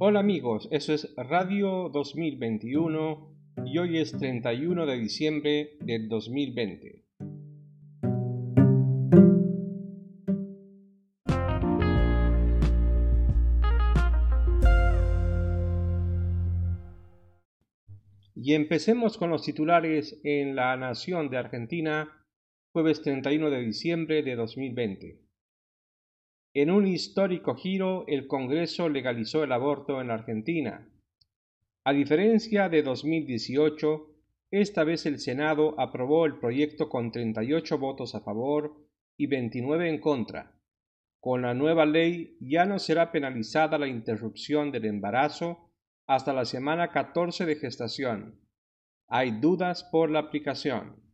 Hola amigos, eso es Radio 2021 y hoy es 31 de diciembre del 2020. Y empecemos con los titulares en La Nación de Argentina, jueves 31 de diciembre de 2020. En un histórico giro, el Congreso legalizó el aborto en Argentina. A diferencia de 2018, esta vez el Senado aprobó el proyecto con 38 votos a favor y 29 en contra. Con la nueva ley ya no será penalizada la interrupción del embarazo hasta la semana 14 de gestación. Hay dudas por la aplicación.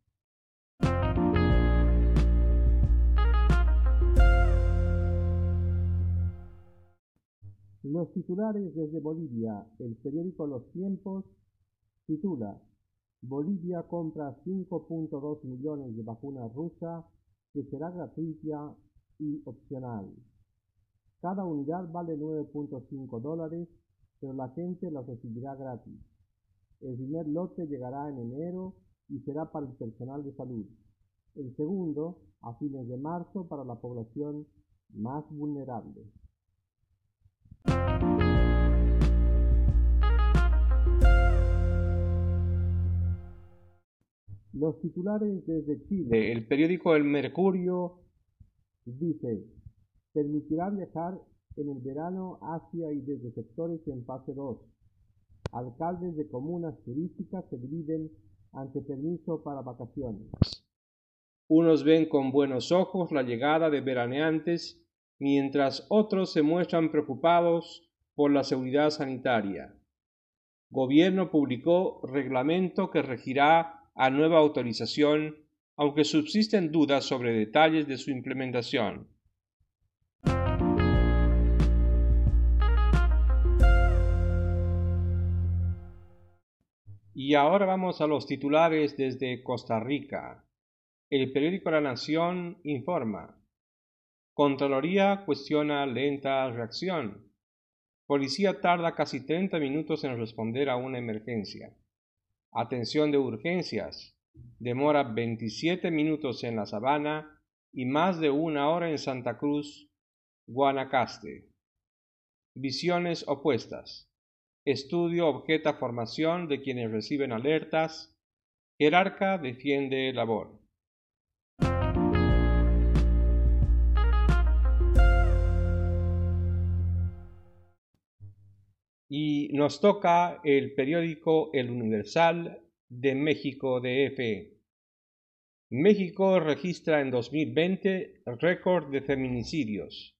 Los titulares desde Bolivia. El periódico Los Tiempos titula Bolivia compra 5.2 millones de vacunas rusas que será gratuita y opcional. Cada unidad vale 9.5 dólares, pero la gente las recibirá gratis. El primer lote llegará en enero y será para el personal de salud. El segundo, a fines de marzo, para la población más vulnerable. Los titulares desde Chile. El periódico El Mercurio dice, permitirá viajar en el verano hacia y desde sectores en fase 2. Alcaldes de comunas turísticas se dividen ante permiso para vacaciones. Unos ven con buenos ojos la llegada de veraneantes, mientras otros se muestran preocupados por la seguridad sanitaria. Gobierno publicó reglamento que regirá a nueva autorización, aunque subsisten dudas sobre detalles de su implementación. Y ahora vamos a los titulares desde Costa Rica. El periódico La Nación informa. Contraloría cuestiona lenta reacción. Policía tarda casi 30 minutos en responder a una emergencia. Atención de urgencias. Demora 27 minutos en La Sabana y más de una hora en Santa Cruz, Guanacaste. Visiones opuestas. Estudio objeta formación de quienes reciben alertas. Jerarca defiende labor. Y nos toca el periódico El Universal de México DF. México registra en 2020 récord de feminicidios.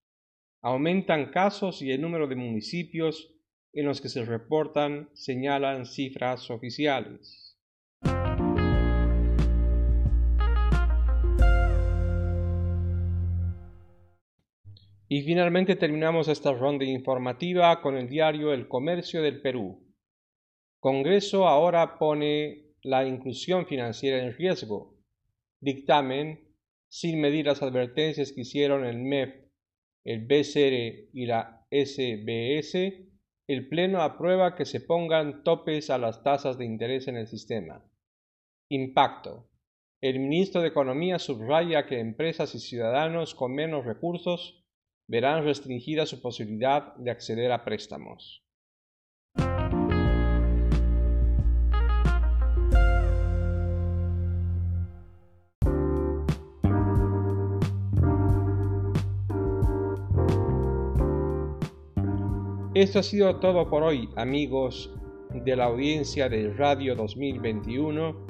Aumentan casos y el número de municipios en los que se reportan señalan cifras oficiales. Y finalmente terminamos esta ronda informativa con el diario El Comercio del Perú. Congreso ahora pone la inclusión financiera en riesgo. Dictamen, sin medir las advertencias que hicieron el MEF, el BCR y la SBS, el Pleno aprueba que se pongan topes a las tasas de interés en el sistema. Impacto. El ministro de Economía subraya que empresas y ciudadanos con menos recursos verán restringida su posibilidad de acceder a préstamos. Esto ha sido todo por hoy, amigos de la audiencia de Radio 2021.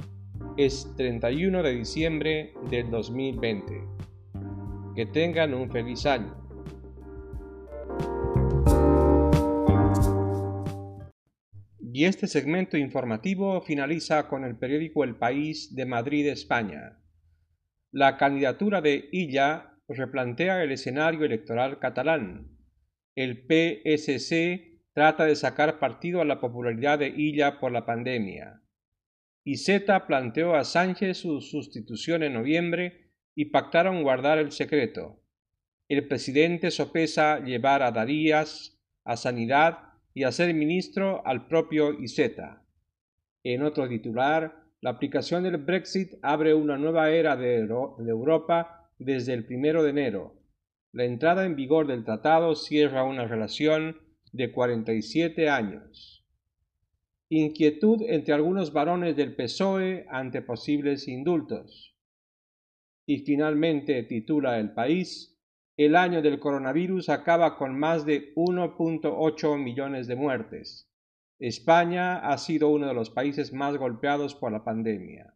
Es 31 de diciembre del 2020. Que tengan un feliz año. Y este segmento informativo finaliza con el periódico El País de Madrid, España. La candidatura de Illa replantea el escenario electoral catalán. El PSC trata de sacar partido a la popularidad de Illa por la pandemia. Iseta planteó a Sánchez su sustitución en noviembre y pactaron guardar el secreto. El presidente sopesa llevar a Darías a Sanidad y hacer ministro al propio Iceta. En otro titular, la aplicación del Brexit abre una nueva era de, Europa desde el primero de enero. La entrada en vigor del tratado cierra una relación de 47 años. Inquietud entre algunos varones del PSOE ante posibles indultos. Y finalmente titula El País, el año del coronavirus acaba con más de 1.8 millones de muertes. España ha sido uno de los países más golpeados por la pandemia.